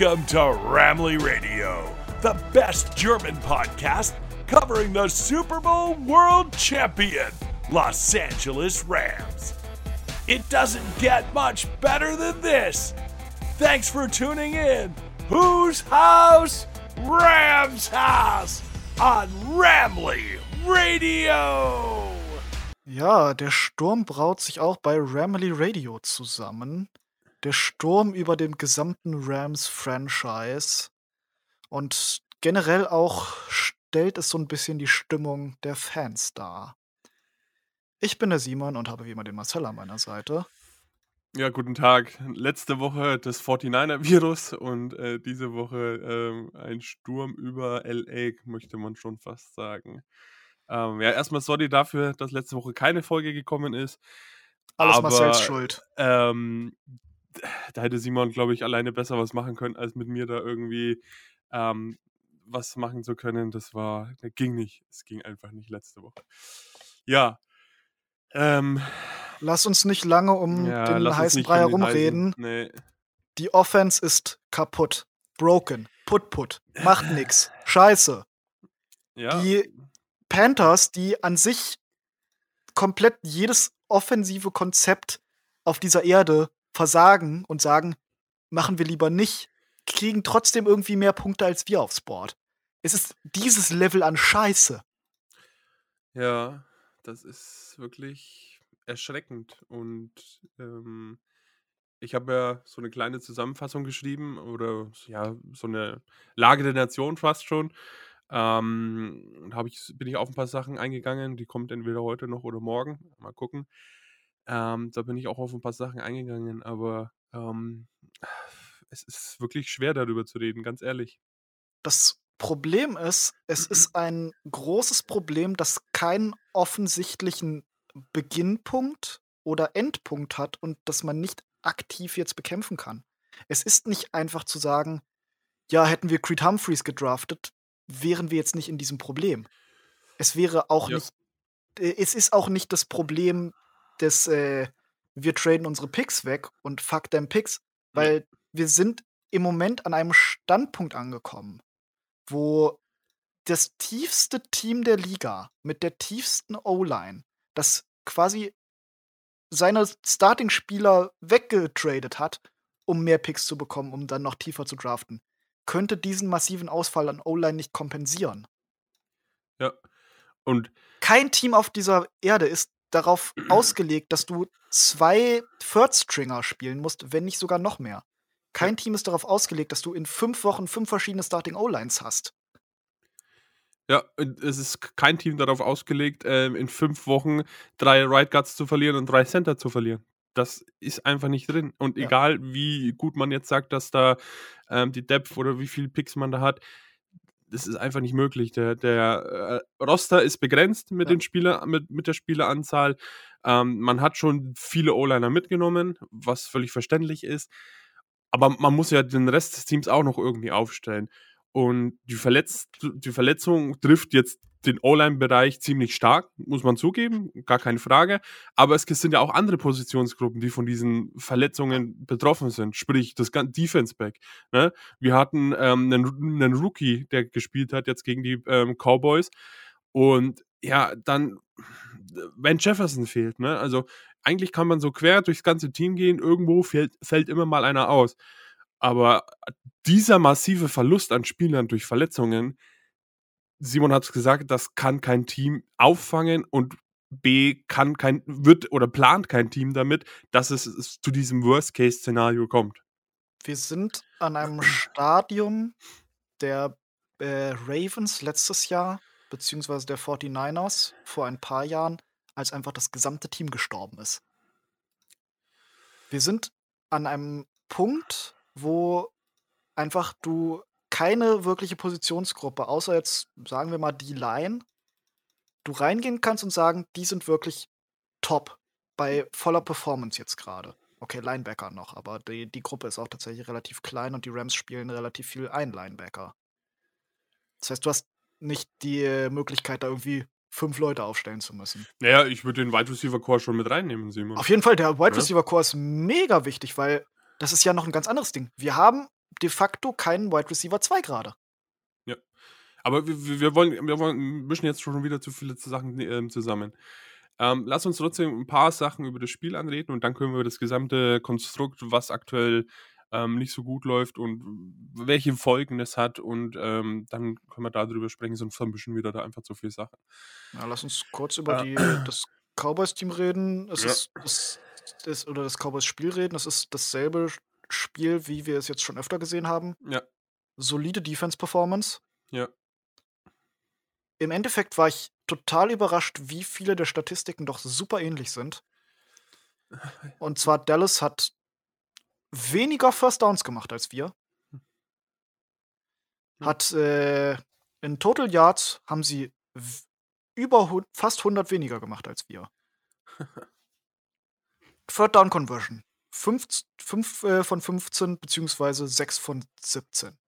Welcome to Ramley Radio, the best German podcast covering the Super Bowl world champion, Los Angeles Rams. It doesn't get much better than this. Thanks for tuning in. Whose house? Rams house on Ramley Radio. Ja, der Sturm braut sich auch bei Ramley Radio zusammen. Der Sturm über dem gesamten Rams-Franchise. Und generell auch stellt es so ein bisschen die Stimmung der Fans dar. Ich bin der Simon und habe wie immer den Marcel an meiner Seite. Ja, guten Tag. Letzte Woche das 49er-Virus und äh, diese Woche äh, ein Sturm über LA, möchte man schon fast sagen. Ähm, ja, erstmal sorry dafür, dass letzte Woche keine Folge gekommen ist. Alles aber, Marcells Schuld. Ähm, da hätte Simon, glaube ich, alleine besser was machen können, als mit mir da irgendwie ähm, was machen zu können. Das war, das ging nicht. Es ging einfach nicht letzte Woche. Ja. Ähm, Lass uns nicht lange um ja, den heißen Brei um den herumreden. Nee. Die Offense ist kaputt. Broken. Put put. Macht nix. Scheiße. Ja. Die Panthers, die an sich komplett jedes offensive Konzept auf dieser Erde versagen und sagen, machen wir lieber nicht, kriegen trotzdem irgendwie mehr Punkte als wir aufs Board. Es ist dieses Level an Scheiße. Ja, das ist wirklich erschreckend. Und ähm, ich habe ja so eine kleine Zusammenfassung geschrieben oder ja, so eine Lage der Nation fast schon. Ähm, ich, bin ich auf ein paar Sachen eingegangen, die kommt entweder heute noch oder morgen. Mal gucken. Ähm, da bin ich auch auf ein paar Sachen eingegangen, aber ähm, es ist wirklich schwer darüber zu reden, ganz ehrlich. Das Problem ist, es ist ein großes Problem, das keinen offensichtlichen Beginnpunkt oder Endpunkt hat und das man nicht aktiv jetzt bekämpfen kann. Es ist nicht einfach zu sagen, ja, hätten wir Creed Humphreys gedraftet, wären wir jetzt nicht in diesem Problem. Es wäre auch Ja. nicht, äh, es ist auch nicht das Problem des, äh, wir traden unsere Picks weg und fuck them Picks, weil wir sind im Moment an einem Standpunkt angekommen, wo das tiefste Team der Liga mit der tiefsten O-Line, das quasi seine Starting-Spieler weggetradet hat, um mehr Picks zu bekommen, um dann noch tiefer zu draften, könnte diesen massiven Ausfall an O-Line nicht kompensieren. Ja. Und Kein Team auf dieser Erde ist darauf ausgelegt, dass du zwei Third-Stringer spielen musst, wenn nicht sogar noch mehr. Kein Team ist darauf ausgelegt, dass du in fünf Wochen fünf verschiedene Starting-O-Lines hast. Ja, es ist kein Team darauf ausgelegt, ähm, in fünf Wochen drei Right Guards zu verlieren und drei Center zu verlieren. Das ist einfach nicht drin. Und Ja. egal, wie gut man jetzt sagt, dass da ähm, die Depth oder wie viele Picks man da hat, das ist einfach nicht möglich. Der, der äh, Roster ist begrenzt mit, Ja. den Spieler, mit, mit der Spieleranzahl. Ähm, man hat schon viele O-Liner mitgenommen, was völlig verständlich ist. Aber man muss ja den Rest des Teams auch noch irgendwie aufstellen. Und die, Verletz die Verletzung trifft jetzt den O-Line-Bereich ziemlich stark, muss man zugeben, gar keine Frage. Aber es sind ja auch andere Positionsgruppen, die von diesen Verletzungen betroffen sind. Sprich, das Defense-Back. Ne? Wir hatten ähm, einen, einen Rookie, der gespielt hat jetzt gegen die ähm, Cowboys. Und ja, dann, wenn Jefferson fehlt, ne? Also eigentlich kann man so quer durchs ganze Team gehen, irgendwo fällt, fällt immer mal einer aus. Aber dieser massive Verlust an Spielern durch Verletzungen, Simon hat es gesagt, das kann kein Team auffangen und B kann kein, wird oder plant kein Team damit, dass es, es zu diesem Worst-Case-Szenario kommt. Wir sind an einem Stadium der äh, Ravens letztes Jahr, beziehungsweise der 49ers vor ein paar Jahren, als einfach das gesamte Team gestorben ist. Wir sind an einem Punkt, wo einfach du keine wirkliche Positionsgruppe, außer jetzt, sagen wir mal, die Line, du reingehen kannst und sagen, die sind wirklich top bei voller Performance jetzt gerade. Okay, Linebacker noch, aber die, die Gruppe ist auch tatsächlich relativ klein und die Rams spielen relativ viel ein Linebacker. Das heißt, du hast nicht die Möglichkeit, da irgendwie fünf Leute aufstellen zu müssen. Naja, ich würde den Wide Receiver Core schon mit reinnehmen, Simon. Auf jeden Fall, der Wide. Receiver Core ist mega wichtig, weil das ist ja noch ein ganz anderes Ding. Wir haben de facto keinen Wide Receiver 2 gerade. Aber wir, wir- wollen, wir wollen, mischen jetzt schon wieder zu viele Sachen ähm, zusammen. Ähm, lass uns trotzdem ein paar Sachen über das Spiel anreden und dann können wir das gesamte Konstrukt, was aktuell ähm, nicht so gut läuft und welche Folgen es hat und ähm, dann können wir darüber sprechen, sonst vermischen wir da einfach zu viele Sachen. Ja, lass uns kurz über Ja. die, das Cowboys-Team reden. Es Ja. ist, das, das, oder das Cowboys-Spiel reden. Es ist dasselbe Spiel, wie wir es jetzt schon öfter gesehen haben. Ja, Solide Defense-Performance. ja, Im Endeffekt war ich total überrascht, wie viele der Statistiken doch super ähnlich sind. Und zwar Dallas hat weniger First Downs gemacht als wir. Hat äh, in Total Yards haben sie über fast 100 weniger gemacht als wir. Third Down Conversion. 5 äh, von 15 beziehungsweise 6 von 17.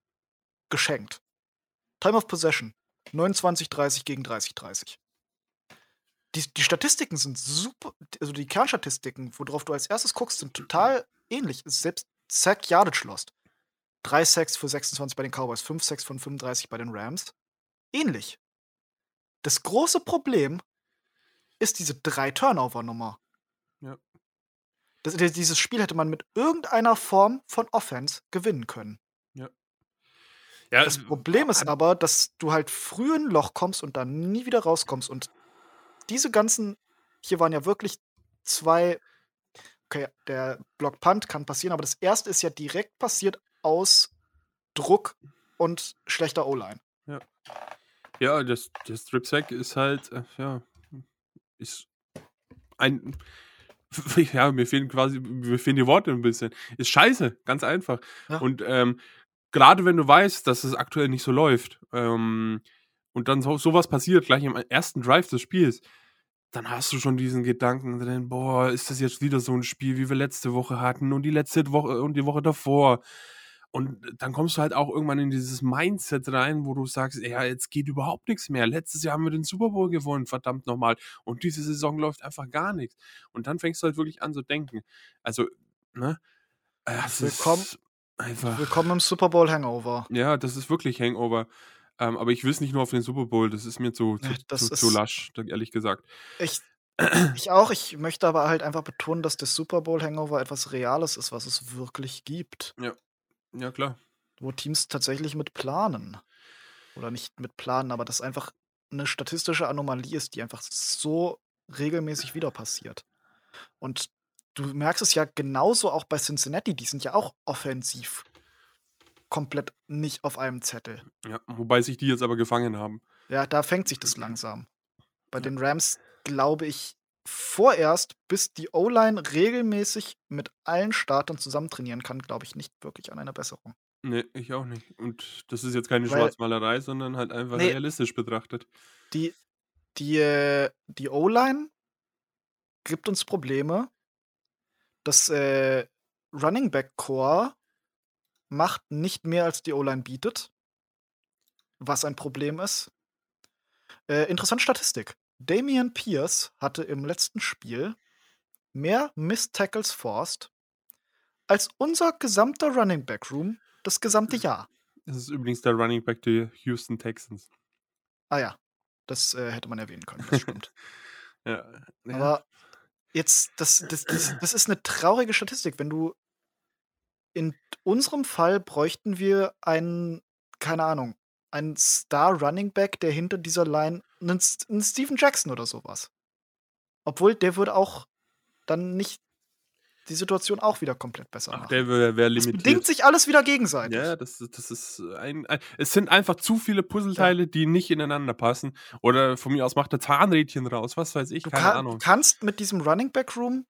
Geschenkt. Time of Possession. 29-30 gegen 30-30. Die, die Statistiken sind super, also die Kernstatistiken, worauf du als erstes guckst, sind total ähnlich. Selbst Sack Yardage Lost. 3 Sacks für 26 bei den Cowboys, 5 Sacks von 35 bei den Rams. Ähnlich. Das große Problem ist diese 3-Turnover-Nummer. Ja. Das, dieses Spiel hätte man mit irgendeiner Form von Offense gewinnen können. ja. Das Problem ist aber, dass du halt früh in ein Loch kommst und dann nie wieder rauskommst. Und diese ganzen, hier waren ja wirklich zwei, okay, der Block Punt kann passieren, aber das erste ist ja direkt passiert aus Druck und schlechter O-Line. Ja, das, der Strip Sack ist halt, äh, ja, ist ein, ja, mir fehlen quasi, mir fehlen die Worte ein bisschen. Ist scheiße, ganz einfach. Ja. Und ähm, gerade wenn du weißt, dass es aktuell nicht so läuft ähm, und dann so, sowas passiert, gleich im ersten Drive des Spiels, dann hast du schon diesen Gedanken drin, boah, ist das jetzt wieder so ein Spiel, wie wir letzte Woche hatten und die letzte Woche und die Woche davor. Und dann kommst du halt auch irgendwann in dieses Mindset rein, wo du sagst, ja, jetzt geht überhaupt nichts mehr. Letztes Jahr haben wir den Super Bowl gewonnen, verdammt nochmal. Und diese Saison läuft einfach gar nichts. Und dann fängst du halt wirklich an zu denken. Also, ne? äh, Es Willkommen- ist einfach. Willkommen im Super Bowl Hangover. Ja, das ist wirklich Hangover. Ähm, aber ich will es nicht nur auf den Super Bowl, das ist mir zu, zu, Ja, das zu, zu lasch, ehrlich gesagt. Ich, ich auch. Ich möchte aber halt einfach betonen, dass der Super Bowl Hangover etwas Reales ist, was es wirklich gibt. Ja, klar. wo Teams tatsächlich mit planen. Oder nicht mit planen, aber das einfach eine statistische Anomalie ist, die einfach so regelmäßig wieder passiert. Und du merkst es ja genauso auch bei Cincinnati, die sind ja auch offensiv komplett nicht auf einem Zettel. Ja, wobei sich die jetzt aber gefangen haben. Ja, da fängt sich das langsam. Bei den Rams glaube ich vorerst, bis die O-Line regelmäßig mit allen Startern zusammen trainieren kann, glaube ich nicht wirklich an einer Besserung. Nee, ich auch nicht. Und das ist jetzt keine Weil- Schwarzmalerei, sondern halt einfach Nee. realistisch betrachtet. Die, die, äh, die O-Line gibt uns Probleme. Das äh, Running Back Core macht nicht mehr, als die O-Line bietet. Was ein Problem ist. Äh, interessante Statistik. Damian Pierce hatte im letzten Spiel mehr Missed Tackles forced als unser gesamter Running Back Room das gesamte Jahr. Das ist übrigens der Running Back der Houston Texans. Ah ja, das äh, hätte man erwähnen können, das stimmt. Ja. ja. Aber jetzt, das, das, das, das ist eine traurige Statistik. Wenn du in unserem Fall bräuchten wir einen, keine Ahnung, einen Star Running Back, der hinter dieser Line, einen, einen Steven Jackson oder sowas. Obwohl, der würde auch dann nicht die Situation auch wieder komplett besser Ach, machen. der wäre wär Es limitiert. bedingt sich alles wieder gegenseitig. Ja, das, das ist ein, ein. Es sind einfach zu viele Puzzleteile, die nicht ineinander passen. Oder von mir aus macht der Zahnrädchen raus, was weiß ich, Du, keine kann, du Ahnung. kannst mit diesem Running Back Room,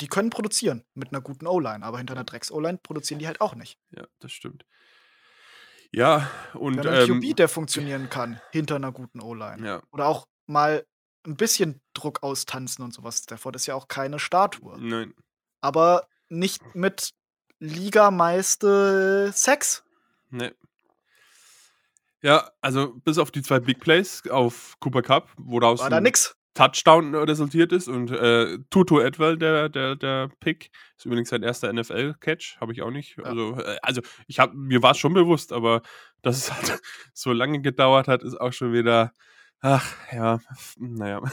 die können produzieren mit einer guten O-Line, aber hinter einer Drecks-O-Line produzieren die halt auch nicht. Ja, das stimmt. Ja, und. Haben einen Ähm, QB, der funktionieren kann, hinter einer guten O-Line. ja, Oder auch mal ein bisschen Druck austanzen und sowas. Stafford ist ja auch keine Statue. nein. Aber nicht mit Ligameiste Sex. Nee. Ja, also bis auf die zwei Big Plays auf Cooper Cup, woraus War da ein nix. Touchdown resultiert ist und äh, Tutu Edwell, der, der, der Pick, ist übrigens sein erster NFL-Catch, habe ich auch nicht. Ja. Also, äh, also ich hab, mir war es schon bewusst, aber dass es halt so lange gedauert hat, ist auch schon wieder, ach ja, naja.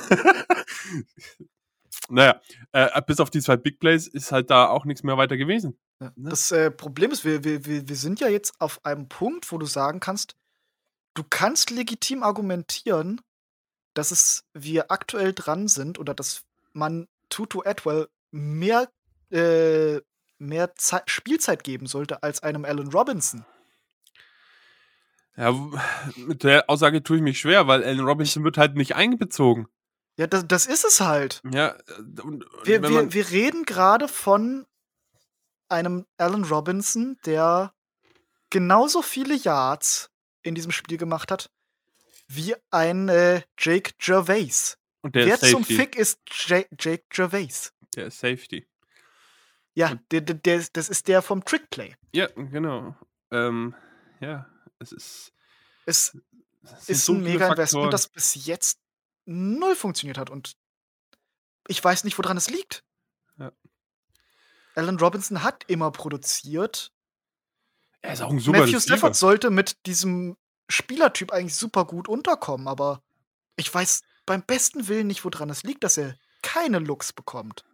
naja, äh, bis auf die zwei Big Plays ist halt da auch nichts mehr weiter gewesen. Ja. Ne? Das äh, Problem ist, wir, wir wir sind ja jetzt auf einem Punkt, wo du sagen kannst, du kannst legitim argumentieren, dass es wir aktuell dran sind oder dass man Tutu Atwell mehr, äh, mehr Zei- Spielzeit geben sollte als einem Allen Robinson. Ja, mit der Aussage tue ich mich schwer, weil Allen Robinson wird halt nicht einbezogen. Ja, das, das ist es halt. Ja, äh, und, und Wir, wir, wir reden gerade von einem Allen Robinson, der genauso viele Yards in diesem Spiel gemacht hat wie ein äh, Jake Gervais. und der Wer zum. Fick ist J Jake Gervais? Der ist Safety. Ja, der, der, der, ist- das ist der vom Trickplay. Ja, genau. Ähm, ja, es ist. Es ist so ein mega Investment, das bis jetzt null funktioniert hat. Und ich weiß nicht, woran es liegt. Ja. Allen Robinson hat immer produziert. Er ist auch ein super Matthew Receiver. Stafford sollte mit diesem Spielertyp eigentlich super gut unterkommen, aber ich weiß beim besten Willen nicht, woran es liegt, dass er keine Looks bekommt.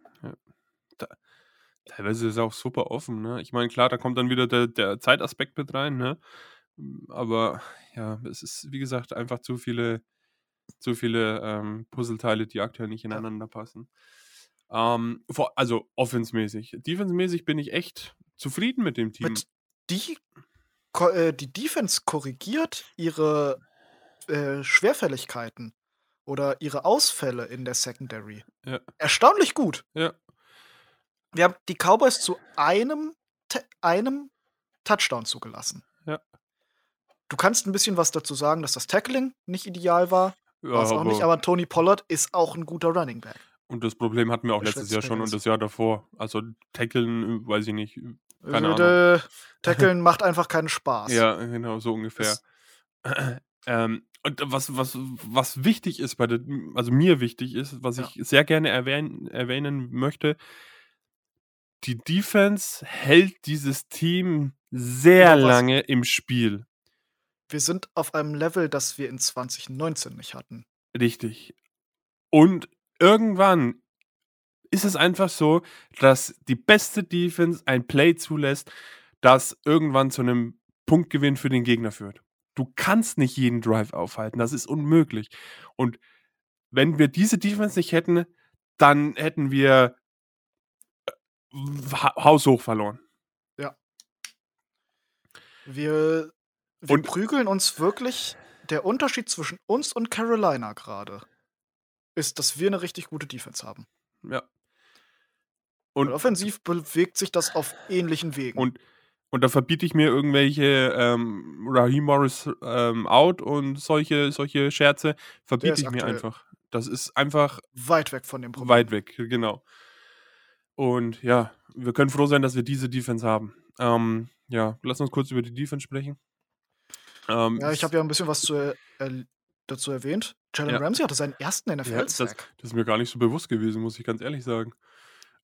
Teilweise ist er auch super offen, ne? Ich meine, klar, da kommt dann wieder der, der Zeitaspekt mit rein, ne? Aber ja, es ist, wie gesagt, einfach zu viele, zu viele ähm, Puzzleteile, die aktuell nicht ineinander passen. Ähm, vor, also offensmäßig. Defensemäßig bin ich echt zufrieden mit dem Team. Mit die, die Defense korrigiert ihre äh, Schwerfälligkeiten oder ihre Ausfälle in der Secondary. Ja. Erstaunlich gut. ja, Wir haben die Cowboys zu einem, einem Touchdown zugelassen. Ja. Du kannst ein bisschen was dazu sagen, dass das Tackling nicht ideal war. ja War es auch nicht, aber Tony Pollard ist auch ein guter Running Back. Und das Problem hatten wir auch letztes Jahr schon und das Jahr davor. Also Tackeln, äh, weiß ich nicht. Keine Also, Ahnung. Tackeln macht einfach keinen Spaß. Ja, genau, so ungefähr. Ähm, und was, was, was wichtig ist bei der, also mir wichtig ist, was Ja. ich sehr gerne erwähnen, erwähnen möchte, die Defense hält dieses Team sehr Genau, was- lange im Spiel. Wir sind auf einem Level, das wir in 2019 nicht hatten. Richtig. Und irgendwann ist es einfach so, dass die beste Defense ein Play zulässt, das irgendwann zu einem Punktgewinn für den Gegner führt. Du kannst nicht jeden Drive aufhalten, das ist unmöglich. Und wenn wir diese Defense nicht hätten, dann hätten wir äh, ha- haushoch verloren. Wir, wir Und- prügeln uns wirklich. Der Unterschied zwischen uns und Carolina gerade ist, dass wir eine richtig gute Defense haben. Ja. Und Und, offensiv bewegt sich das auf ähnlichen Wegen. und, und da verbiete ich mir irgendwelche ähm, Raheem Morris ähm, out und solche, solche Scherze, verbiete ich mir einfach. Das ist einfach weit weg von dem Problem. weit weg, genau. Und ja, wir können froh sein, dass wir diese Defense haben. Ähm, ja, lass uns kurz über die Defense sprechen. Ähm, Ja, ich habe ja ein bisschen was zu, äh, dazu erwähnt. Jalen Ja. Ramsey hatte seinen ersten ja, das, NFL-Sack. das ist mir gar nicht so bewusst gewesen, muss ich ganz ehrlich sagen.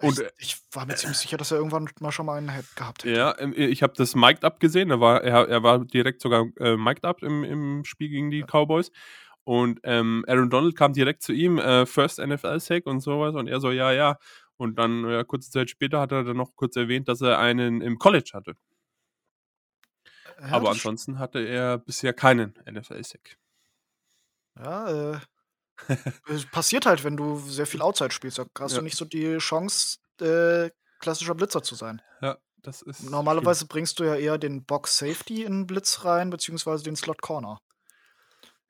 Und ich, äh, ich war mir ziemlich sicher, dass er irgendwann mal schon mal einen Head gehabt hätte. ja, ähm, ich habe das mic'd up gesehen. Er war, er, er war direkt sogar äh, mic'd up im, im Spiel gegen die Cowboys. Und ähm, Aaron Donald kam direkt zu ihm, äh, First NFL-Sack und sowas. Und er so, ja, ja. Und dann, ja, kurze Zeit später hat er dann noch kurz erwähnt, dass er einen im College hatte. Ja, Aber ansonsten hatte er bisher keinen NFL-Sack. Ja, äh, passiert halt, wenn du sehr viel Outside spielst. Da hast Ja. du nicht so die Chance, äh, klassischer Blitzer zu sein. Ja, das ist. Normalerweise bringst du ja eher den Box Safety in Blitz rein, beziehungsweise den Slot Corner.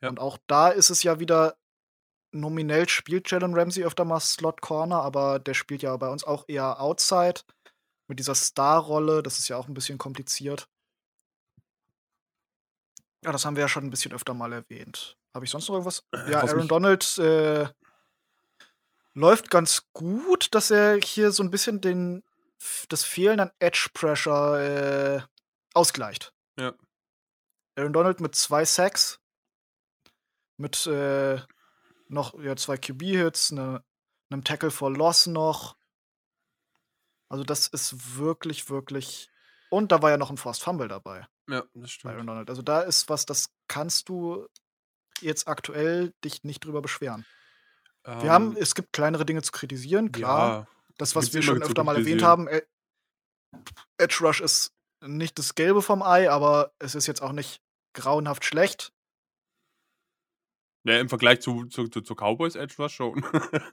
Ja. Und auch da ist es ja wieder nominell spielt Jalen Ramsey öfter mal Slot Corner, aber der spielt ja bei uns auch eher Outside mit dieser Star-Rolle. Das ist ja auch ein bisschen kompliziert. Ja, das haben wir ja schon ein bisschen öfter mal erwähnt. Habe ich sonst noch irgendwas? Ja, was Aaron Donald äh, läuft ganz gut, dass er hier so ein bisschen den, das Fehlen an Edge Pressure äh, ausgleicht. Ja. Aaron Donald mit zwei Sacks, mit äh, noch ja, zwei QB-Hits, ne, einem Tackle for Loss noch. Also, das ist wirklich, wirklich und da war ja noch ein Forced Fumble dabei Ja, das stimmt. Also, da ist was, das kannst du jetzt aktuell dich nicht drüber beschweren. Wir haben Ähm, es gibt kleinere Dinge zu kritisieren, klar. ja, Das, was wir schon öfter mal erwähnt haben, äh, Edge Rush ist nicht das Gelbe vom Ei, aber es ist jetzt auch nicht grauenhaft schlecht. Ja, im Vergleich zu, zu, zu, zu Cowboys Edge Rush schon.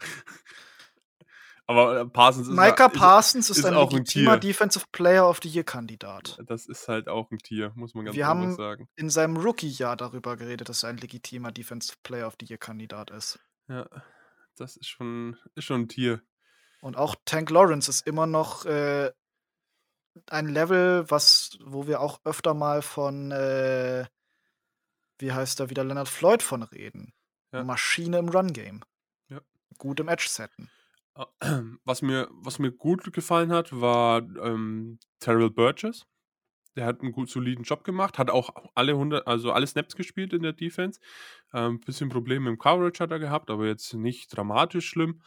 Aber äh, Parsons ist, Micah ist, Parsons ist, ist ein auch ein legitimer Tier. Defensive Player of the Year Kandidat. das ist halt auch ein Tier, muss man ganz Wir einfach haben sagen. in seinem Rookie-Jahr darüber geredet, dass er ein legitimer Defensive Player of the Year Kandidat ist. Ja, das ist schon, ist schon ein Tier. Und auch Tank Lawrence ist immer noch äh, ein Level, was, wo wir auch öfter mal von, äh, wie heißt da wieder, Leonard Floyd von reden. Ja. Maschine im Run-Game. Ja. Gut im Edge-Setten. Was mir, was mir gut gefallen hat, war ähm, Terrell Burgess. Der hat einen gut soliden Job gemacht, hat auch alle 100, also alle Snaps gespielt in der Defense. Ein ähm, bisschen Probleme im Coverage hat er gehabt, aber jetzt nicht dramatisch schlimm.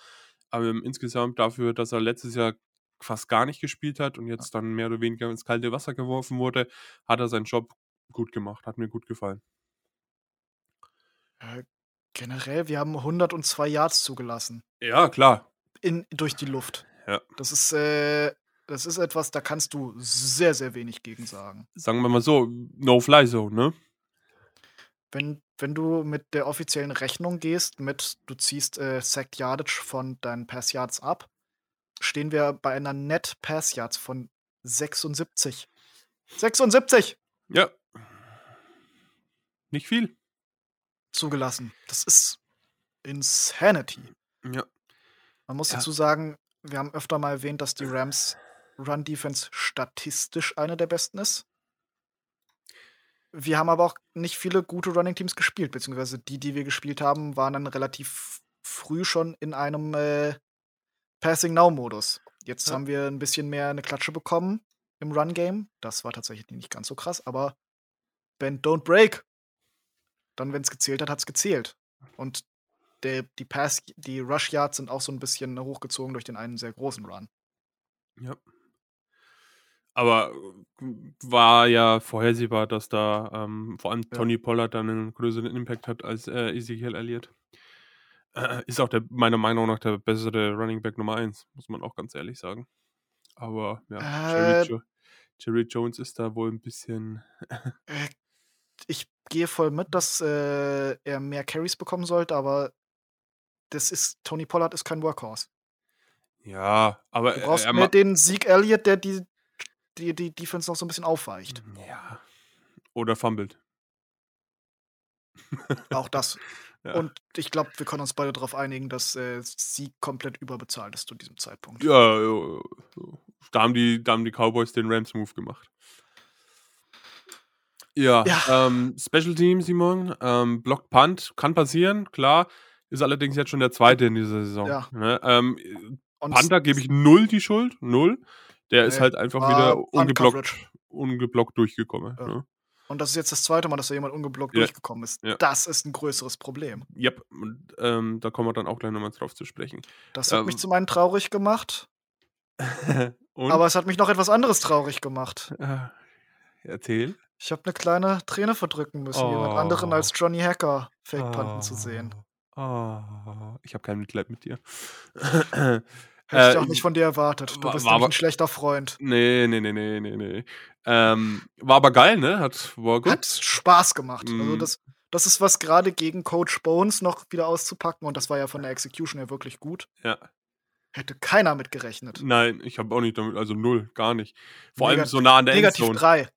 Aber ähm, insgesamt dafür, dass er letztes Jahr fast gar nicht gespielt hat und jetzt dann mehr oder weniger ins kalte Wasser geworfen wurde, hat er seinen Job gut gemacht, hat mir gut gefallen. Äh, generell, wir haben 102 Yards zugelassen. Ja, klar. In, durch die Luft. Ja. Das ist, äh, das ist etwas, da kannst du sehr, sehr wenig gegen sagen. Sagen wir mal so, No-Fly-Zone, ne? Wenn, wenn du mit der offiziellen Rechnung gehst, mit du ziehst äh, Sacked Yardage von deinen Pass Yards ab, stehen wir bei einer Net Pass Yards von 76. 76 Ja. Nicht viel. zugelassen. Das ist Insanity. Ja. Man muss Ja. dazu sagen, wir haben öfter mal erwähnt, dass die Rams Run Defense statistisch eine der besten ist. Wir haben aber auch nicht viele gute Running Teams gespielt, beziehungsweise die, die wir gespielt haben, waren dann relativ früh schon in einem äh, Passing Now Modus. Jetzt Ja. haben wir ein bisschen mehr eine Klatsche bekommen im Run Game. Das war tatsächlich nicht ganz so krass, aber Bend Don't Break. Dann, wenn es gezählt hat, hat es gezählt. Und der, die Pass, die Rush Yards sind auch so ein bisschen hochgezogen durch den einen sehr großen Run. Ja. Aber äh, war ja vorhersehbar, dass da ähm, vor allem Ja. Tony Pollard dann einen größeren Impact hat als äh, Ezekiel Elliott. Äh, ist auch der, meiner Meinung nach der bessere Running Back Nummer 1, muss man auch ganz ehrlich sagen. Aber ja, Jerry, Äh, jo Jerry Jones ist da wohl ein bisschen. Äh, ich gehe voll mit, dass äh, er mehr Carries bekommen sollte, aber das ist, Tony Pollard ist kein Workhorse. Ja, aber Du brauchst er mehr den Sieg Elliott, der die, die, die Defense noch so ein bisschen aufweicht. Ja. Oder fumbled. Auch das. Ja. Und ich glaube, wir können uns beide darauf einigen, dass äh, Sieg komplett überbezahlt ist zu diesem Zeitpunkt. Ja, ja, ja. Da haben die, da haben die Cowboys den Rams-Move gemacht. Ja, Ja. Ähm, Special Team, Simon, ähm, Block Punt, kann passieren, klar. Ist allerdings jetzt schon der zweite in dieser Saison. Ja. Ne? Ähm, Und Panther gebe ich null die Schuld, null. Der ist Nee, halt einfach wieder ungeblockt, ungeblockt durchgekommen. Ja. Ne? Und das ist jetzt das zweite Mal, dass da jemand ungeblockt Ja. durchgekommen ist. Ja. Das ist ein größeres Problem. Yep, und, ähm, da kommen wir dann auch gleich nochmal drauf zu sprechen. Das hat Ähm, mich zum einen traurig gemacht, aber es hat mich noch etwas anderes traurig gemacht. äh, erzähl. Ich habe eine kleine Träne verdrücken müssen, jemand anderen Oh. als Johnny Hacker Fake-Punten zu sehen. Oh, ich habe kein Mitleid mit dir. Hätte ich Äh, auch nicht von dir erwartet. Du war- bist war aber- ein schlechter Freund. Nee, nee, nee, nee, nee, nee. Ähm, war aber geil, ne? Hat, war gut. Hat Spaß gemacht. Also Mhm. das, das ist was gerade gegen Coach Bones noch wieder auszupacken und das war ja von der Execution her wirklich gut. Ja. Hätte keiner mit gerechnet. Nein, ich habe auch nicht damit, also null, gar nicht. Vor allem Negat- so nah an der Negativ Endzone. 3.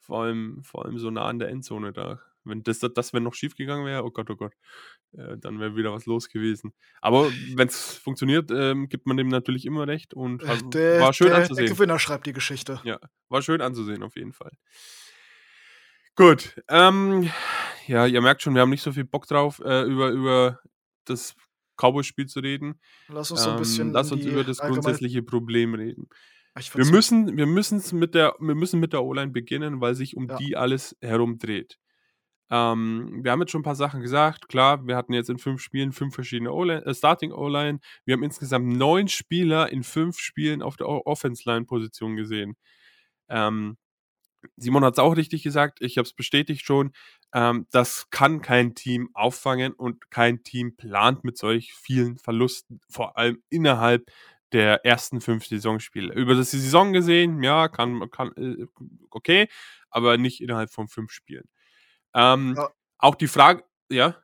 Vor allem, vor allem so nah an der Endzone da. Wenn das, das, wenn noch schief gegangen wäre, oh Gott, oh Gott, äh, dann wäre wieder was los gewesen. Aber wenn es funktioniert, ähm, gibt man dem natürlich immer recht und hat, Der, war schön der, der anzusehen. Gewinner schreibt die Geschichte. Ja, war schön anzusehen auf jeden Fall. Gut, ähm, ja, ihr merkt schon, wir haben nicht so viel Bock drauf, äh, über, über das Cowboys-Spiel zu reden. Lass uns so ein Ähm, bisschen. lass uns über das grundsätzliche Problem reden. Ich Wir müssen, wir müssen's mit der, wir müssen mit der O-Line beginnen, weil sich um Ja. die alles herum dreht. Ähm, wir haben jetzt schon ein paar Sachen gesagt. Klar, wir hatten jetzt in fünf Spielen fünf verschiedene äh, Starting O-Line. Wir haben insgesamt neun Spieler in fünf Spielen auf der Offense-Line-Position gesehen. Ähm, Simon hat es auch richtig gesagt, ich habe es bestätigt schon. Ähm, das kann kein Team auffangen und kein Team plant mit solch vielen Verlusten, vor allem innerhalb der ersten fünf Saisonspiele. Über das Saison gesehen, ja, kann, kann äh, okay, aber nicht innerhalb von fünf Spielen. Ähm, ja. Auch die Frage, ja.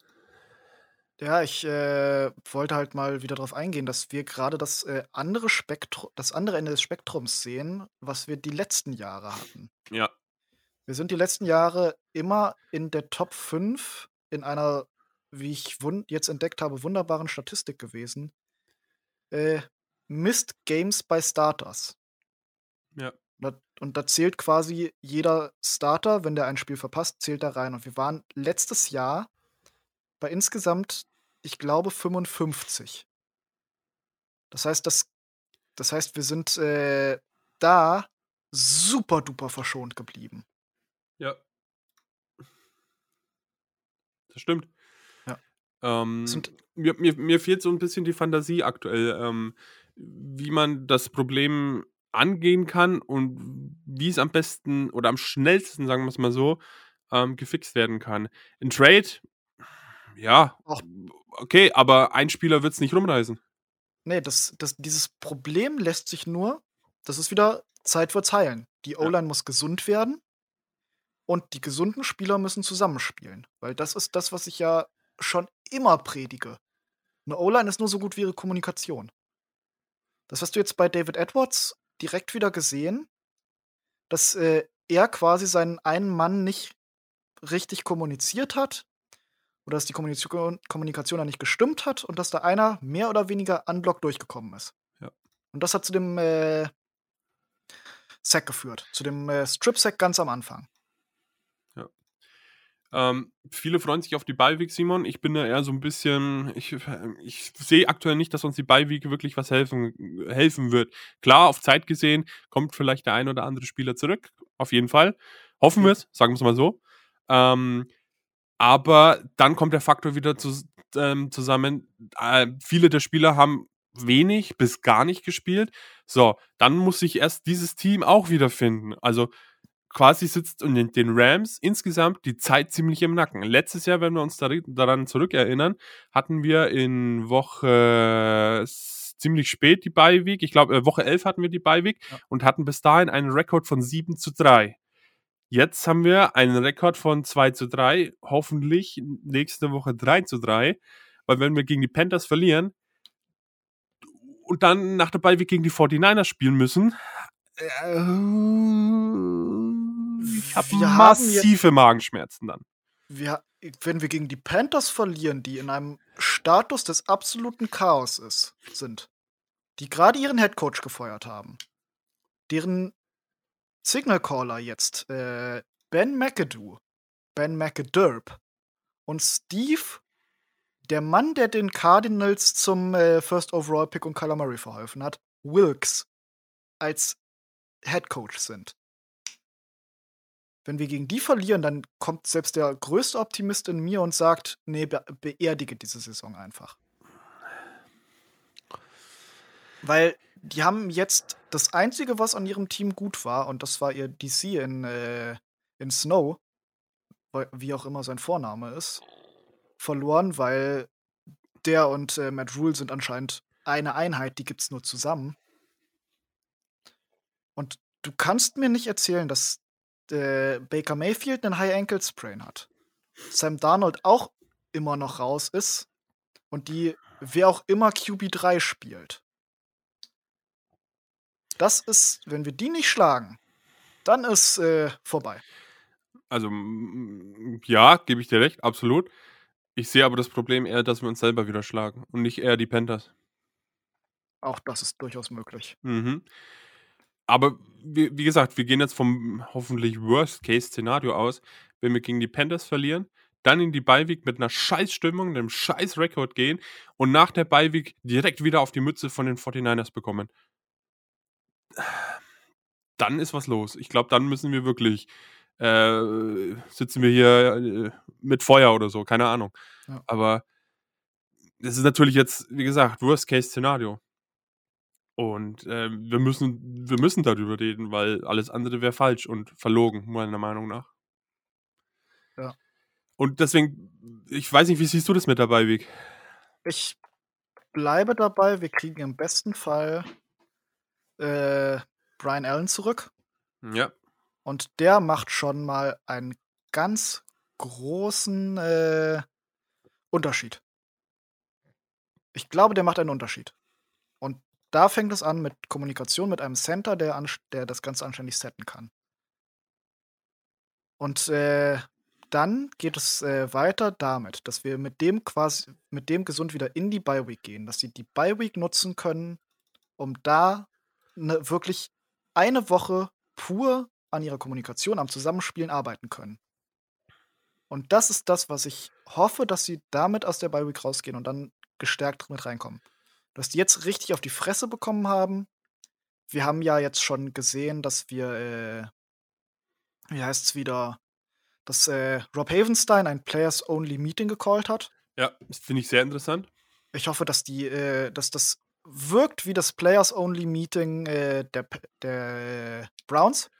Ja, ich äh, wollte halt mal wieder darauf eingehen, dass wir gerade das äh, andere Spektrum, das andere Ende des Spektrums sehen, was wir die letzten Jahre hatten. Ja. Wir sind die letzten Jahre immer in der Top 5 in einer, wie ich jetzt entdeckt habe, wunderbaren Statistik gewesen. Äh, Missed Games by Starters. Ja. Und da zählt quasi jeder Starter, wenn der ein Spiel verpasst, zählt da rein. Und wir waren letztes Jahr bei insgesamt, ich glaube, 55. Das heißt, das, das heißt, wir sind äh, da super duper verschont geblieben. Ja. Das stimmt. Ja. Ähm, mir, mir, mir fehlt so ein bisschen die Fantasie aktuell, ähm, wie man das Problem angehen kann und wie es am besten oder am schnellsten, sagen wir es mal so, ähm, gefixt werden kann. In Trade, ja, okay, aber ein Spieler wird es nicht rumreißen. Nee, das, das, dieses Problem lässt sich nur, das ist wieder Zeit wird's heilen. Die O-Line ja. muss gesund werden und die gesunden Spieler müssen zusammenspielen. Weil das ist das, was ich ja schon immer predige. Eine O-Line ist nur so gut wie ihre Kommunikation. Das hast du jetzt bei David Edwards direkt wieder gesehen, dass äh, er quasi seinen einen Mann nicht richtig kommuniziert hat oder dass die Kommunikation, Kommunikation da nicht gestimmt hat und dass da einer mehr oder weniger unblock durchgekommen ist. Ja. Und das hat zu dem äh, Sack geführt, zu dem äh, Strip-Sack ganz am Anfang. Ähm, viele freuen sich auf die Beiweek, Simon. Ich bin da eher so ein bisschen, ich, ich sehe aktuell nicht, dass uns die Beiweek wirklich was helfen, helfen wird. Klar, auf Zeit gesehen kommt vielleicht der ein oder andere Spieler zurück. Auf jeden Fall. Hoffen wir es, sagen wir es mal so. Ähm, aber dann kommt der Faktor wieder zu, ähm, zusammen. Äh, viele der Spieler haben wenig bis gar nicht gespielt. So, dann muss sich erst dieses Team auch wiederfinden. Also quasi sitzt und den Rams insgesamt die Zeit ziemlich im Nacken. Letztes Jahr, wenn wir uns daran zurückerinnern, hatten wir in Woche ziemlich spät die Beiweek. Ich glaube, äh, Woche 11 hatten wir die Beiweek ja. und hatten bis dahin einen Rekord von 7 zu 3. Jetzt haben wir einen Rekord von 2 zu 3, hoffentlich nächste Woche 3 zu 3, weil wenn wir gegen die Panthers verlieren und dann nach der Beiweek gegen die 49ers spielen müssen, äh, ich habe massive Magenschmerzen dann. Wir, wenn wir gegen die Panthers verlieren, die in einem Status des absoluten Chaos ist, sind, die gerade ihren Headcoach gefeuert haben, deren Signal Caller jetzt äh, Ben McAdoo, Ben McAdurp und Steve, der Mann, der den Cardinals zum äh, First Overall Pick und Kyler Murray verholfen hat, Wilkes, als Headcoach sind wenn wir gegen die verlieren, dann kommt selbst der größte Optimist in mir und sagt, nee, be beerdige diese Saison einfach. Weil die haben jetzt das Einzige, was an ihrem Team gut war, und das war ihr DC in, äh, in Snow, wie auch immer sein Vorname ist, verloren, weil der und äh, Matt Rule sind anscheinend eine Einheit, die gibt's nur zusammen. Und du kannst mir nicht erzählen, dass äh, Baker Mayfield einen High Ankle Sprain hat. Sam Darnold auch immer noch raus ist und die wer auch immer QB3 spielt. Das ist, wenn wir die nicht schlagen, dann ist äh, vorbei. Also ja, gebe ich dir recht, absolut. Ich sehe aber das Problem eher, dass wir uns selber wieder schlagen und nicht eher die Panthers. Auch das ist durchaus möglich. Mhm aber wie, wie, gesagt, wir gehen jetzt vom hoffentlich Worst-Case-Szenario aus. Wenn wir gegen die Panthers verlieren, dann in die Beiweg mit einer Scheißstimmung, einem Scheiß-Rekord gehen und nach der Beiweg direkt wieder auf die Mütze von den 49ers bekommen. Dann ist was los. Ich glaube, dann müssen wir wirklich äh, sitzen wir hier äh, mit Feuer oder so, keine Ahnung. Ja. Aber das ist natürlich jetzt, wie gesagt, Worst-Case-Szenario. Und äh, wir, müssen, wir müssen darüber reden, weil alles andere wäre falsch und verlogen, meiner Meinung nach. Ja. Und deswegen, ich weiß nicht, wie siehst du das mit dabei, Weg? Ich bleibe dabei, wir kriegen im besten Fall äh, Brian Allen zurück. Ja. Und der macht schon mal einen ganz großen äh, Unterschied. Ich glaube, der macht einen Unterschied. Da fängt es an mit Kommunikation mit einem Center, der, der das Ganze anständig setten kann. Und äh, dann geht es äh, weiter damit, dass wir mit dem quasi, mit dem gesund wieder in die Bye Week gehen, dass sie die Bye Week nutzen können, um da ne, wirklich eine Woche pur an ihrer Kommunikation, am Zusammenspielen arbeiten können. Und das ist das, was ich hoffe, dass sie damit aus der Bye Week rausgehen und dann gestärkt mit reinkommen. Dass die jetzt richtig auf die Fresse bekommen haben. Wir haben ja jetzt schon gesehen, dass wir, äh, wie heißt es wieder, dass äh, Rob Havenstein ein Players-Only-Meeting gecallt hat. Ja, das finde ich sehr interessant. Ich hoffe, dass die, äh, dass das wirkt wie das Players-Only-Meeting äh, der, der Browns.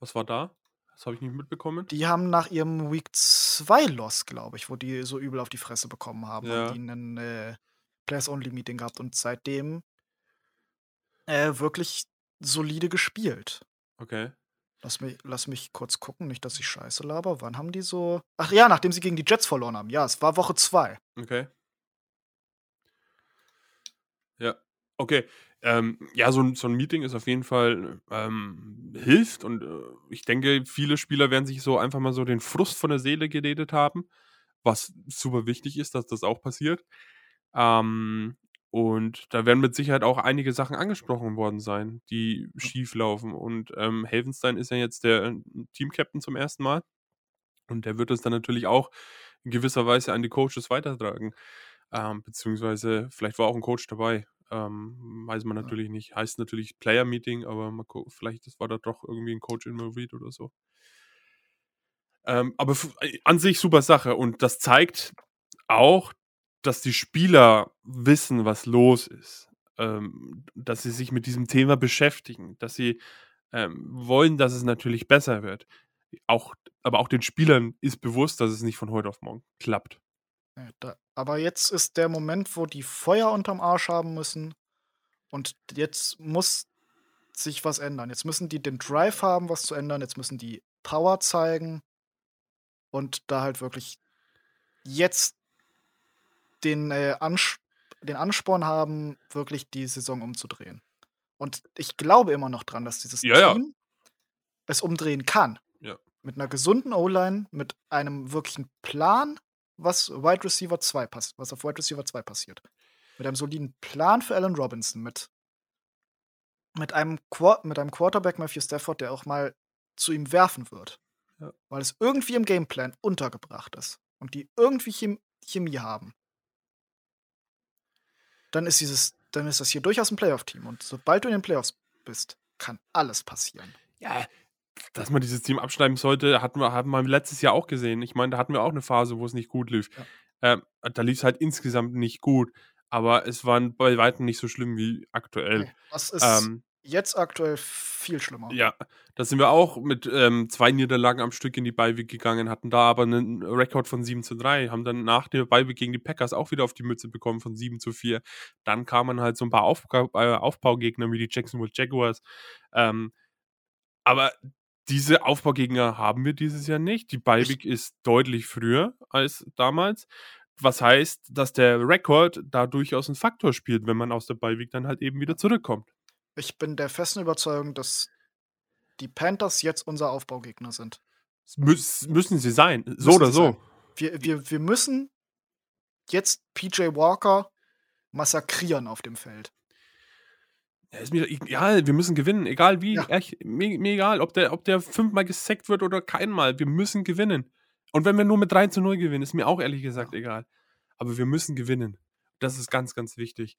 Was war da? Das habe ich nicht mitbekommen. Die haben nach ihrem Week 2 Loss, glaube ich, wo die so übel auf die Fresse bekommen haben, Ja. die ein äh, Players-Only-Meeting gehabt und seitdem äh, wirklich solide gespielt. Okay. Lass mich, lass mich kurz gucken, nicht, dass ich scheiße laber. Wann haben die so. Ach ja, nachdem sie gegen die Jets verloren haben. Ja, es war Woche 2. Okay. Ja, okay. Ähm, ja, so ein, so ein Meeting ist auf jeden Fall ähm, hilft und äh, ich denke, viele Spieler werden sich so einfach mal so den Frust von der Seele geredet haben, was super wichtig ist, dass das auch passiert. Ähm, und da werden mit Sicherheit auch einige Sachen angesprochen worden sein, die schief laufen. Und ähm, Helvenstein ist ja jetzt der äh, Team-Captain zum ersten Mal. Und der wird es dann natürlich auch in gewisser Weise an die Coaches weitertragen. Ähm, beziehungsweise, vielleicht war auch ein Coach dabei. Ähm, weiß man natürlich nicht. Heißt natürlich Player-Meeting, aber mal gu- vielleicht das war da doch irgendwie ein Coach involviert oder so. Ähm, aber äh, an sich super Sache. Und das zeigt auch, dass die Spieler wissen, was los ist. Ähm, dass sie sich mit diesem Thema beschäftigen. Dass sie ähm, wollen, dass es natürlich besser wird. Auch, aber auch den Spielern ist bewusst, dass es nicht von heute auf morgen klappt. Aber jetzt ist der Moment, wo die Feuer unterm Arsch haben müssen. Und jetzt muss sich was ändern. Jetzt müssen die den Drive haben, was zu ändern. Jetzt müssen die Power zeigen. Und da halt wirklich jetzt den, äh, Ans den Ansporn haben, wirklich die Saison umzudrehen. Und ich glaube immer noch dran, dass dieses Ja, ja. Team es umdrehen kann. Ja. Mit einer gesunden O-Line, mit einem wirklichen Plan, was Wide Receiver 2 pass was auf Wide Receiver 2 passiert. Mit einem soliden Plan für Allen Robinson, mit, mit, einem, mit einem Quarterback Matthew Stafford, der auch mal zu ihm werfen wird. Ja. Weil es irgendwie im Gameplan untergebracht ist und die irgendwie Chem Chemie haben. Dann ist dieses, dann ist das hier durchaus ein Playoff-Team. Und sobald du in den Playoffs bist, kann alles passieren. Ja, dass man dieses Team abschneiden sollte, hatten wir, haben wir letztes Jahr auch gesehen. Ich meine, da hatten wir auch eine Phase, wo es nicht gut lief. Ähm, da lief es halt insgesamt nicht gut. Aber es war bei weitem nicht so schlimm wie aktuell. Nee, Das ist Ähm, jetzt aktuell viel schlimmer. ja, da sind wir auch mit ähm, zwei Niederlagen am Stück in die Beiweg gegangen, hatten da aber einen Rekord von 7 zu 3, haben dann nach der Beiweg gegen die Packers auch wieder auf die Mütze bekommen von 7 zu 4. Dann kamen halt so ein paar Aufga äh, Aufbaugegner wie die Jacksonville Jaguars. Ähm, aber diese Aufbaugegner haben wir dieses Jahr nicht. Die Beiweg ist deutlich früher als damals. Was heißt, dass der Rekord da durchaus ein Faktor spielt, wenn man aus der Beiweg dann halt eben wieder zurückkommt. Ich bin der festen Überzeugung, dass die Panthers jetzt unser Aufbaugegner sind. Müß, müssen sie sein. So Müssen oder so. sein. Wir, wir, wir müssen jetzt PJ Walker massakrieren auf dem Feld. Ja, ist mir egal, wir müssen gewinnen. Egal wie. Ja. Echt, mir, mir egal, ob der, ob der fünfmal gesackt wird oder keinmal. Wir müssen gewinnen. Und wenn wir nur mit 3 zu 0 gewinnen, ist mir auch ehrlich gesagt egal. Aber wir müssen gewinnen. Das ist ganz, ganz wichtig.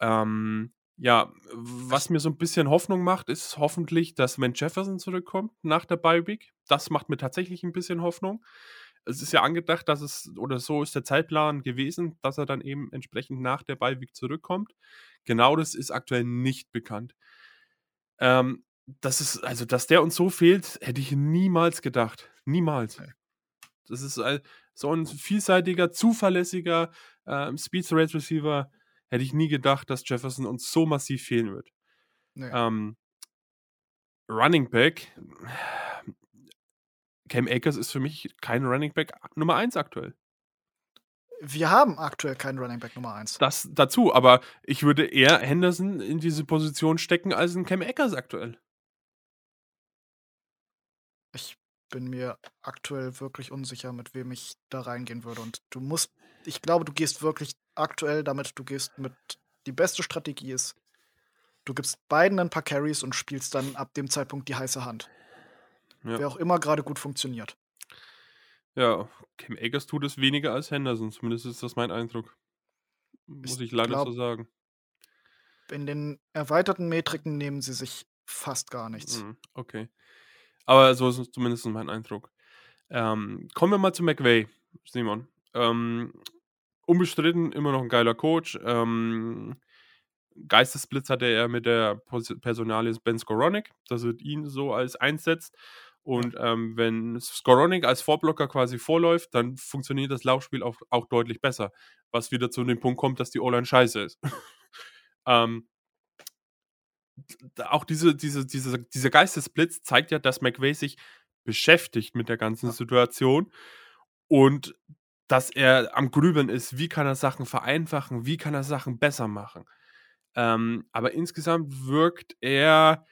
Ähm, Ja, was mir so ein bisschen Hoffnung macht, ist hoffentlich, dass wenn Jefferson zurückkommt nach der Bye Week, das macht mir tatsächlich ein bisschen Hoffnung. Es ist ja angedacht, dass es oder so ist der Zeitplan gewesen, dass er dann eben entsprechend nach der Bye Week zurückkommt. Genau das ist aktuell nicht bekannt. Ähm, das ist also, dass der uns so fehlt, hätte ich niemals gedacht. Niemals. Das ist so 'n vielseitiger, zuverlässiger, ähm, Speed Threat Receiver. Hätte ich nie gedacht, dass Jefferson uns so massiv fehlen wird. Ne. Ähm Running Back Cam Akers ist für mich kein Running Back Nummer 1 aktuell. Wir haben aktuell keinen Running Back Nummer 1. Das dazu, aber ich würde eher Henderson in diese Position stecken als 'n Cam Akers aktuell. Ich bin mir aktuell wirklich unsicher, mit wem ich da reingehen würde und du musst ich glaube, du gehst wirklich aktuell damit du gehst mit die beste Strategie ist, du gibst beiden 'n paar Carries und spielst dann ab dem Zeitpunkt die heiße Hand. Ja. Wer auch immer grade gut funktioniert. Ja, Cam Akers tut es weniger als Henderson, zumindest ist das mein Eindruck. Muss Ich ich leider so glaube sagen. in den erweiterten Metriken nehmen sie sich fast gar nichts. Mhm, okay. Aber so ist es zumindest mein Eindruck. Ähm, kommen wir mal zu McVay, Simon. Ähm, unbestritten immer noch 'n geiler Coach. Ähm, Geistesblitz hatte er mit der Personalie Ben Skowronek, dass er ihn so als einsetzt. Und, ähm, wenn Skowronek als Vorblocker quasi vorläuft, dann funktioniert das Laufspiel auch auch deutlich besser, was wieder zu dem Punkt kommt, dass die O-Line scheiße ist. Ähm auch diese diese diese dieser Geistesblitz zeigt ja, dass McVay sich beschäftigt mit der ganzen. Situation und dass er am Grübeln ist, wie kann er Sachen vereinfachen, wie kann er Sachen besser machen. Ähm, aber insgesamt wirkt er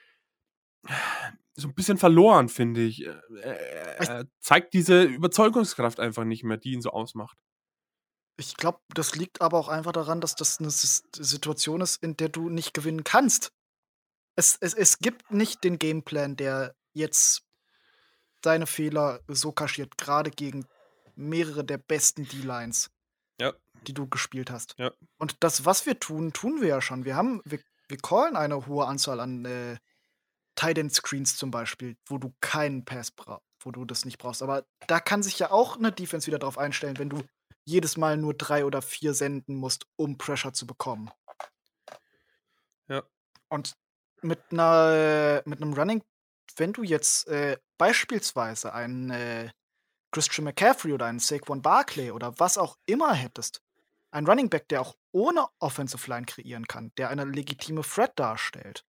so 'n bisschen verloren, finde ich. Äh, er er zeigt diese Überzeugungskraft einfach nicht mehr, die ihn so ausmacht. Ich glaube, das liegt aber auch einfach daran, dass das 'ne Sis Situation ist, in der du nicht gewinnen kannst. Es es es gibt nicht den Gameplan, der jetzt deine Fehler so kaschiert, grade gegen mehrere der besten D-Lines Ja. die du gespielt hast. Ja. Und das, was wir tun, tun wir ja schon. Wir haben wir wir callen eine hohe Anzahl an, äh, Tight End Screens zum Beispiel, wo du keinen Pass brau wo du das nicht brauchst. Aber da kann sich ja auch 'ne Defense wieder drauf einstellen, wenn du jedes Mal nur 3 oder 4 senden musst, um Pressure zu bekommen. Ja. Und mit 'ner mit 'nem Running wenn du jetzt, äh, beispielsweise einen, äh, Christian McCaffrey oder einen Saquon Barkley oder was auch immer hättest, ein Running Back, der auch ohne Offensive Line kreieren kann, der eine legitime Threat darstellt.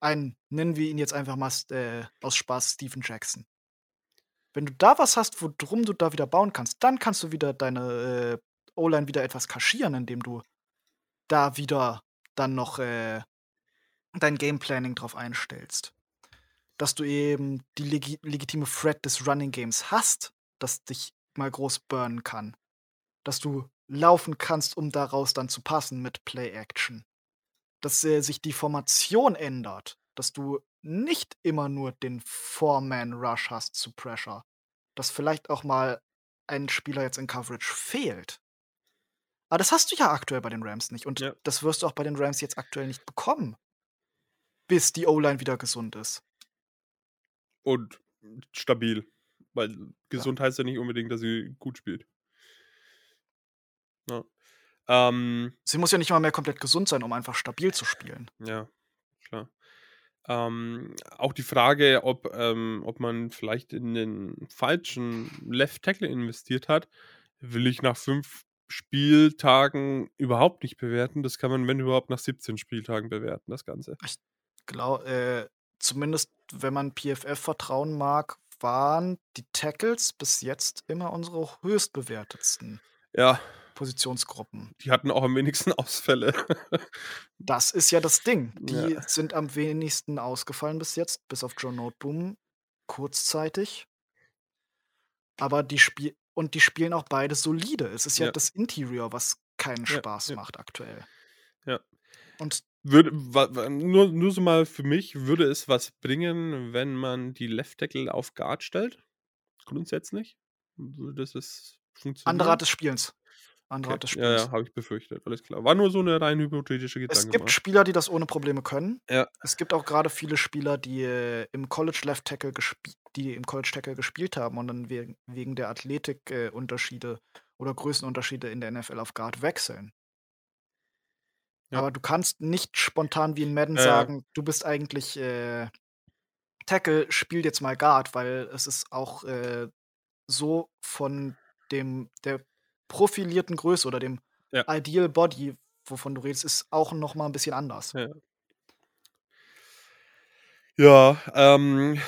Ein, nennen wir ihn jetzt einfach mal äh, aus Spaß Steven Jackson. Wenn du da was hast, wo drum du da wieder bauen kannst, dann kannst du wieder deine, äh, O-Line wieder etwas kaschieren, indem du da wieder dann noch, äh, dein Game Planning drauf einstellst. Dass du eben die legi legitime Threat des Running Games hast, das dich mal groß burnen kann. Dass du laufen kannst, um daraus dann zu passen mit Play Action. Dass, äh, sich die Formation ändert, dass du nicht immer nur den Four-Man Rush hast zu Pressure. Dass vielleicht auch mal ein Spieler jetzt in Coverage fehlt. Aber das hast du ja aktuell bei den Rams nicht und Ja. das wirst du auch bei den Rams jetzt aktuell nicht bekommen. Bis die O-Line wieder gesund ist. Und stabil, weil gesund heißt ja nicht unbedingt, dass sie gut spielt. Ja. Ähm Sie muss ja nicht mal mehr komplett gesund sein, um einfach stabil zu spielen. Ja, klar. Ähm, auch die Frage, ob ähm, ob man vielleicht in den falschen Left Tackle investiert hat, will ich nach 5 Spieltagen überhaupt nicht bewerten. Das kann man, wenn überhaupt, nach 17 Spieltagen bewerten, das Ganze. Ich glau äh, zumindest wenn man PFF vertrauen mag, waren die Tackles bis jetzt immer unsere höchstbewertetsten Ja. Positionsgruppen. Die hatten auch am wenigsten Ausfälle. Das ist ja das Ding. Die Ja. sind am wenigsten ausgefallen bis jetzt, bis auf Joe Noteboom kurzzeitig. Aber die spiel und die spielen auch beide solide. Es ist ja, Ja. das Interior, was keinen Spaß macht aktuell. Ja. Und Würde nur nur so mal für mich, würde es was bringen, wenn man die Left Tackle auf Guard stellt? Grundsätzlich? Würde das andere funktionieren? Art des Spielens. andere Art des Okay. Ja, Spiels. ja, habe ich befürchtet. Alles klar. War nur so eine rein hypothetische Es Gedanke gibt mal. Spieler, die das ohne Probleme können. Ja. Es gibt auch gerade viele Spieler, die, äh, im College Left Tackle gespie die im College Tackle gespielt haben und dann wegen wegen der Athletik äh, oder Größenunterschiede in der NFL auf Guard wechseln. Ja. Aber du kannst nicht spontan wie in Madden ja. sagen: „Du bist eigentlich, äh, Tackle, spiel jetzt mal Guard“, weil es ist auch, äh, so von dem der profilierten Größe oder dem Ja. Ideal Body, wovon du redest, ist auch noch mal 'n bisschen anders. Ja. Ja, ähm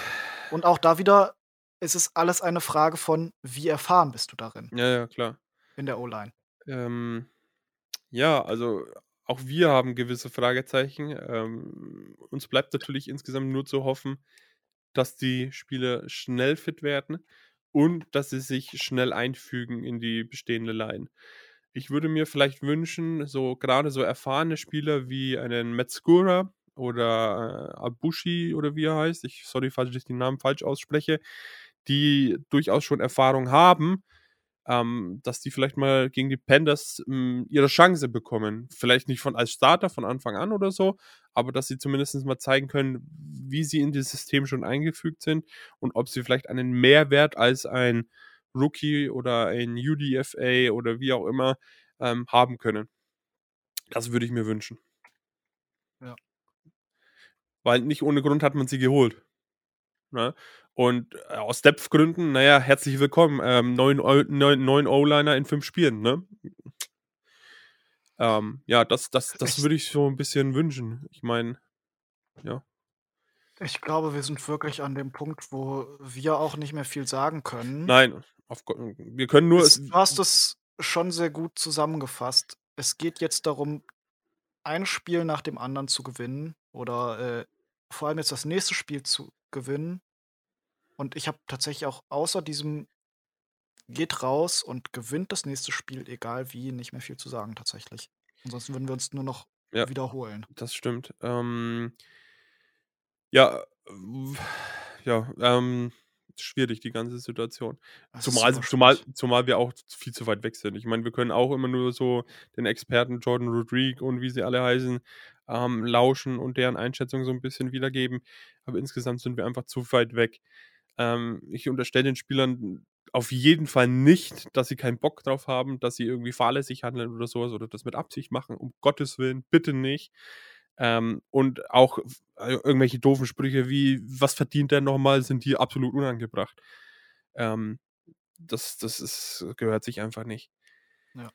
Und auch da wieder, es ist alles eine Frage von, wie erfahren bist du darin Ja, ja, klar. in der O-Line. Ähm, ja, also auch wir haben gewisse Fragezeichen. Ähm, uns bleibt natürlich insgesamt nur zu hoffen, dass die Spieler schnell fit werden und dass sie sich schnell einfügen in die bestehende Line. Ich würde mir vielleicht wünschen, so grade so erfahrene Spieler wie einen Metzgura oder, äh, Abushi oder wie er heißt. Ich sorry, falls ich den Namen falsch ausspreche, die durchaus schon Erfahrung haben, ähm, dass die vielleicht mal gegen die Panthers, hm, ihre Chance bekommen. Vielleicht nicht von als Starter von Anfang an oder so, aber dass sie zumindest mal zeigen können, wie sie in das System schon eingefügt sind und ob sie vielleicht einen Mehrwert als ein Rookie oder ein UDFA oder wie auch immer, ähm, haben können. Das würde ich mir wünschen. Ja. Weil nicht ohne Grund hat man sie geholt, ne? Und, äh, aus Depth-Gründen, na ja, herzlich willkommen, ähm, 9 O 9 9 O-Liner in 5 Spielen, ne? Ähm, ja, das das das würde ich so 'n bisschen wünschen. Ich meine ja. Ich glaube, wir sind wirklich an dem Punkt, wo wir auch nicht mehr viel sagen können. Nein, auf wir können nur es du hast es schon sehr gut zusammengefasst. Es geht jetzt darum, ein Spiel nach dem anderen zu gewinnen oder, äh, vor allem jetzt das nächste Spiel zu gewinnen. Und ich habe tatsächlich auch außer diesem geht raus und gewinnt das nächste Spiel, egal wie, nicht mehr viel zu sagen tatsächlich. Ansonsten würden wir uns nur noch Ja, wiederholen. das stimmt. Ähm ja, ja, ähm, schwierig die ganze Situation. Zumal zumal zumal wir auch viel zu weit weg sind. Ich meine, wir können auch immer nur so den Experten Jordan Rodrigue und wie sie alle heißen, ähm, lauschen und deren Einschätzung so 'n bisschen wiedergeben, aber insgesamt sind wir einfach zu weit weg. Ähm, ich unterstelle den Spielern auf jeden Fall nicht, dass sie keinen Bock drauf haben, dass sie irgendwie fahrlässig handeln oder so was oder das mit Absicht machen, um Gottes Willen, bitte nicht. Ähm, und auch äh, irgendwelche doofen Sprüche wie: „Was verdient der noch mal?“, sind hier absolut unangebracht. Ähm, das das ist gehört sich einfach nicht. Ja.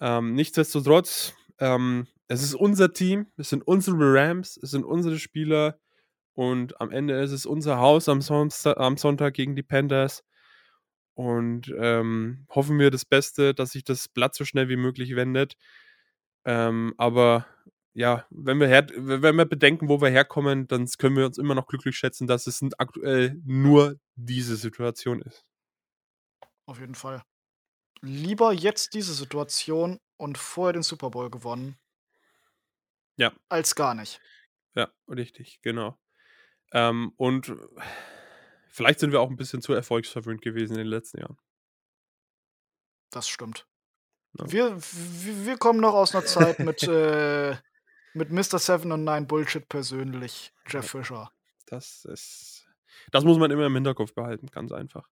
Ähm, nichtsdestotrotz, ähm, es ist unser Team, es sind unsere Rams, es sind unsere Spieler und am Ende ist es unser Haus am Sonsta am Sonntag gegen die Panthers. Und, ähm, hoffen wir das Beste, dass sich das Blatt so schnell wie möglich wendet. Ähm, aber ja, wenn wir her wenn wir bedenken, wo wir herkommen, dann können wir uns immer noch glücklich schätzen, dass es aktuell nur diese Situation ist. Auf jeden Fall. Lieber jetzt diese Situation und vorher den Super Bowl gewonnen Ja. als gar nicht. Ja, richtig, genau. Ähm, und vielleicht sind wir auch 'n bisschen zu erfolgsverwöhnt gewesen in den letzten Jahren. Das stimmt. Ja. Wir w wir kommen noch aus 'ner Zeit mit, äh mit Mister Seven und Nine Bullshit persönlich. Jeff Fisher. Das ist das muss man immer im Hinterkopf behalten, ganz einfach.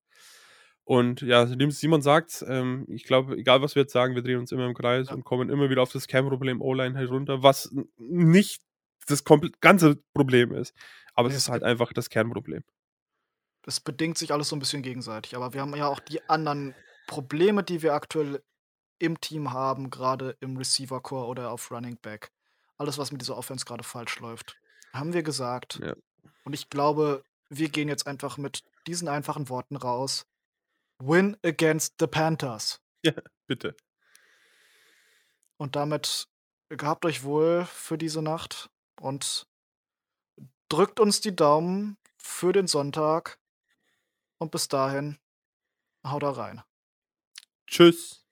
Und ja, Simon sagt's, ähm, ich glaube, egal was wir jetzt sagen, wir drehen uns immer im Kreis Ja. und kommen immer wieder auf das Kernproblem O-Line herunter, was nicht das ganze Problem ist, aber es ist halt einfach das Kernproblem. Es bedingt sich alles so 'n bisschen gegenseitig, aber wir haben ja auch die anderen Probleme, die wir aktuell im Team haben, grade im Receiver Core oder auf Running Back. Alles, was mit dieser Offense grade falsch läuft, haben wir gesagt. Ja. Und ich glaube, wir gehen jetzt einfach mit diesen einfachen Worten raus: „Win against the Panthers.“ Ja, bitte. Und damit gehabt euch wohl für diese Nacht und drückt uns die Daumen für den Sonntag. Und bis dahin, haut da rein. Tschüss.